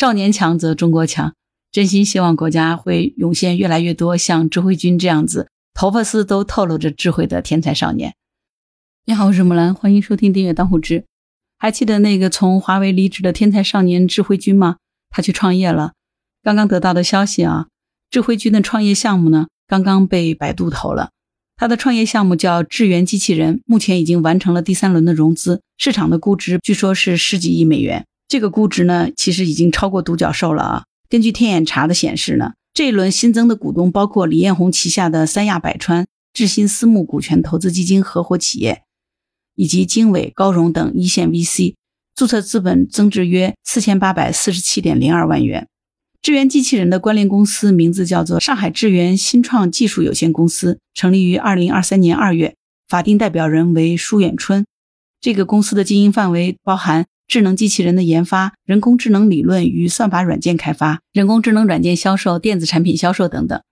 少年强则中国强。真心希望国家会涌现越来越多像智慧君这样子，头发丝都透露着智慧的天才少年。你好，我是木兰，欢迎收听订阅当户知。还记得那个从华为离职的天才少年智慧君吗？他去创业了。刚刚得到的消息啊，智慧君的创业项目呢，刚刚被百度投了。他的创业项目叫智源机器人，目前已经完成了第三轮的融资，市场的估值据说是十几亿美元。这个估值呢，其实已经超过独角兽了啊。根据天眼查的显示呢，这一轮新增的股东包括李彦宏旗下的三亚百川、智新私募股权投资基金合伙企业，以及经纬、高融等一线 VC，注册资本增至约四千八百四十七点零二万元。智源机器人的关联公司名字叫做上海智源新创技术有限公司，成立于二零二三年二月，法定代表人为舒远春。这个公司的经营范围包含。智能机器人的研发、人工智能理论与算法软件开发、人工智能软件销售、电子产品销售等等。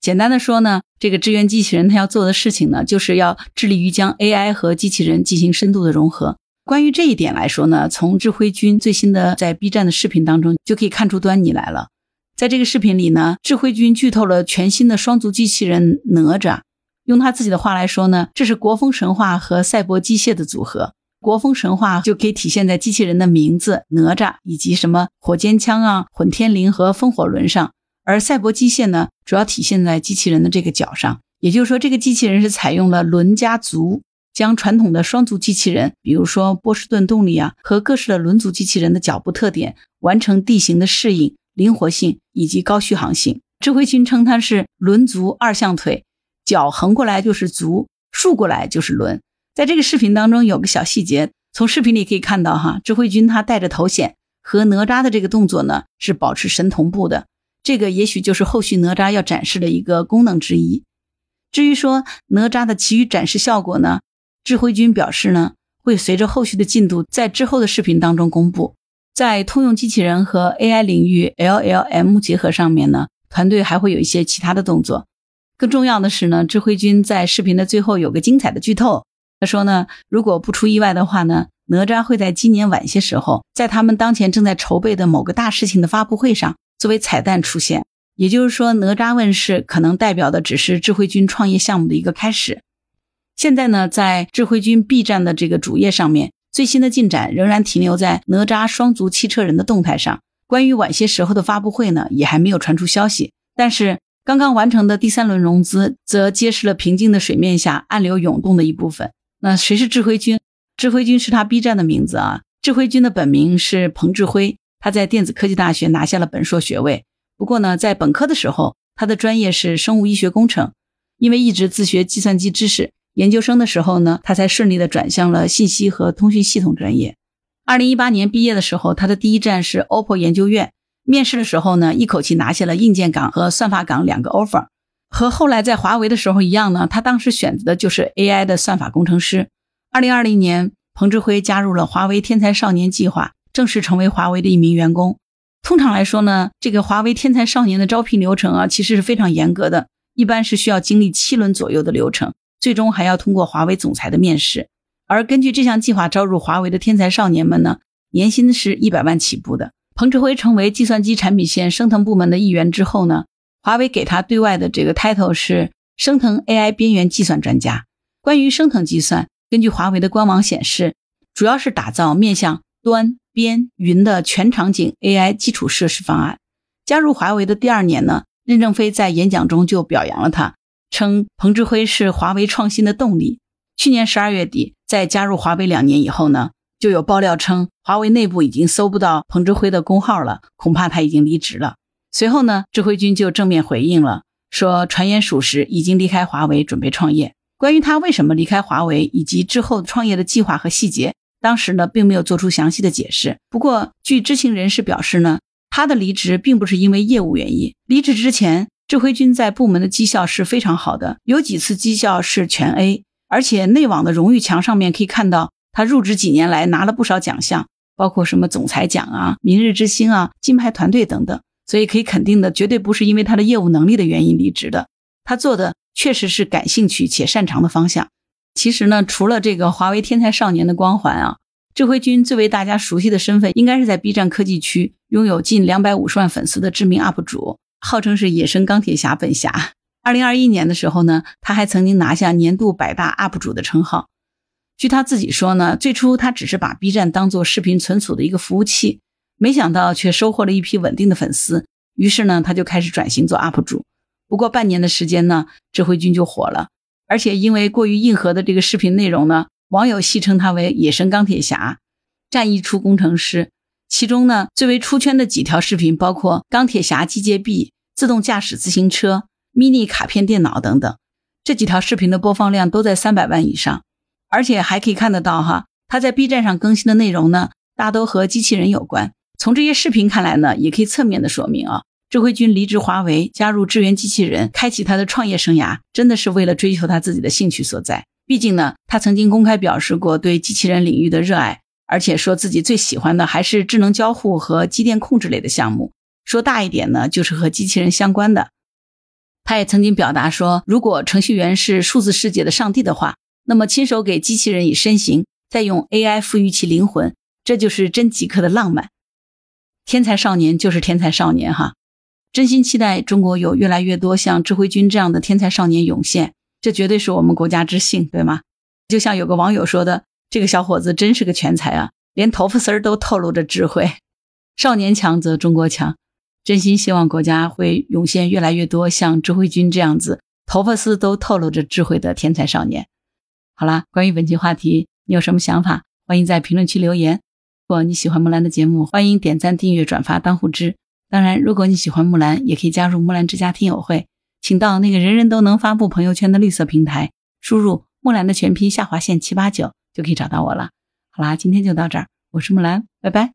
简单的说呢，这个智源机器人它要做的事情呢，就是要致力于将 AI 和机器人进行深度的融合。关于这一点来说呢，从智慧君最新的在 B 站的视频当中就可以看出端倪来了。在这个视频里呢，智慧君剧透了全新的双足机器人哪吒。用他自己的话来说呢，这是国风神话和赛博机械的组合。国风神话就可以体现在机器人的名字哪吒，以及什么火尖枪啊、混天绫和风火轮上；而赛博机械呢，主要体现在机器人的这个脚上。也就是说，这个机器人是采用了轮加足，将传统的双足机器人，比如说波士顿动力啊，和各式的轮足机器人的脚部特点，完成地形的适应、灵活性以及高续航性。智慧君称它是轮足二象腿，脚横过来就是足，竖过来就是轮。在这个视频当中有个小细节，从视频里可以看到哈，智慧君他戴着头显和哪吒的这个动作呢是保持神同步的，这个也许就是后续哪吒要展示的一个功能之一。至于说哪吒的其余展示效果呢，智慧君表示呢会随着后续的进度在之后的视频当中公布。在通用机器人和 AI 领域 LLM 结合上面呢，团队还会有一些其他的动作。更重要的是呢，智慧君在视频的最后有个精彩的剧透。他说呢，如果不出意外的话呢，哪吒会在今年晚些时候，在他们当前正在筹备的某个大事情的发布会上作为彩蛋出现。也就是说，哪吒问世可能代表的只是智慧君创业项目的一个开始。现在呢，在智慧君 B 站的这个主页上面，最新的进展仍然停留在哪吒双足汽车人的动态上。关于晚些时候的发布会呢，也还没有传出消息。但是刚刚完成的第三轮融资，则揭示了平静的水面下暗流涌动的一部分。那谁是智慧君？智慧君是他 B 站的名字啊。智慧君的本名是彭志辉，他在电子科技大学拿下了本硕学位。不过呢，在本科的时候，他的专业是生物医学工程。因为一直自学计算机知识，研究生的时候呢，他才顺利的转向了信息和通讯系统专业。二零一八年毕业的时候，他的第一站是 OPPO 研究院。面试的时候呢，一口气拿下了硬件岗和算法岗两个 offer。和后来在华为的时候一样呢，他当时选择的就是 AI 的算法工程师。二零二零年，彭志辉加入了华为天才少年计划，正式成为华为的一名员工。通常来说呢，这个华为天才少年的招聘流程啊，其实是非常严格的，一般是需要经历七轮左右的流程，最终还要通过华为总裁的面试。而根据这项计划招入华为的天才少年们呢，年薪是一百万起步的。彭志辉成为计算机产品线升腾部门的一员之后呢？华为给他对外的这个 title 是升腾 AI 边缘计算专家。关于升腾计算，根据华为的官网显示，主要是打造面向端、边、云的全场景 AI 基础设施方案。加入华为的第二年呢，任正非在演讲中就表扬了他，称彭志辉是华为创新的动力。去年十二月底，在加入华为两年以后呢，就有爆料称华为内部已经搜不到彭志辉的工号了，恐怕他已经离职了。随后呢，智慧君就正面回应了，说传言属实，已经离开华为，准备创业。关于他为什么离开华为以及之后创业的计划和细节，当时呢并没有做出详细的解释。不过，据知情人士表示呢，他的离职并不是因为业务原因。离职之前，智慧君在部门的绩效是非常好的，有几次绩效是全 A，而且内网的荣誉墙上面可以看到，他入职几年来拿了不少奖项，包括什么总裁奖啊、明日之星啊、金牌团队等等。所以可以肯定的，绝对不是因为他的业务能力的原因离职的。他做的确实是感兴趣且擅长的方向。其实呢，除了这个华为天才少年的光环啊，智慧君最为大家熟悉的身份，应该是在 B 站科技区拥有近两百五十万粉丝的知名 UP 主，号称是野生钢铁侠本侠。二零二一年的时候呢，他还曾经拿下年度百大 UP 主的称号。据他自己说呢，最初他只是把 B 站当做视频存储的一个服务器，没想到却收获了一批稳定的粉丝。于是呢，他就开始转型做 UP 主。不过半年的时间呢，智慧君就火了，而且因为过于硬核的这个视频内容呢，网友戏称他为“野生钢铁侠”、“战役出工程师”。其中呢，最为出圈的几条视频包括钢铁侠机械臂、自动驾驶自行车。mini 卡片电脑等等，这几条视频的播放量都在三百万以上，而且还可以看得到哈，他在 B 站上更新的内容呢，大都和机器人有关。从这些视频看来呢，也可以侧面的说明啊，智慧君离职华为，加入智源机器人，开启他的创业生涯，真的是为了追求他自己的兴趣所在。毕竟呢，他曾经公开表示过对机器人领域的热爱，而且说自己最喜欢的还是智能交互和机电控制类的项目。说大一点呢，就是和机器人相关的。他也曾经表达说，如果程序员是数字世界的上帝的话，那么亲手给机器人以身形，再用 AI 赋予其灵魂，这就是真极客的浪漫。天才少年就是天才少年哈，真心期待中国有越来越多像智慧君这样的天才少年涌现，这绝对是我们国家之幸，对吗？就像有个网友说的，这个小伙子真是个全才啊，连头发丝儿都透露着智慧。少年强则中国强。真心希望国家会涌现越来越多像智慧君这样子，头发丝都透露着智慧的天才少年。好啦，关于本期话题，你有什么想法？欢迎在评论区留言。如果你喜欢木兰的节目，欢迎点赞、订阅、转发、当护知。当然，如果你喜欢木兰，也可以加入木兰之家听友会，请到那个人人都能发布朋友圈的绿色平台，输入木兰的全拼下划线七八九，就可以找到我了。好啦，今天就到这儿，我是木兰，拜拜。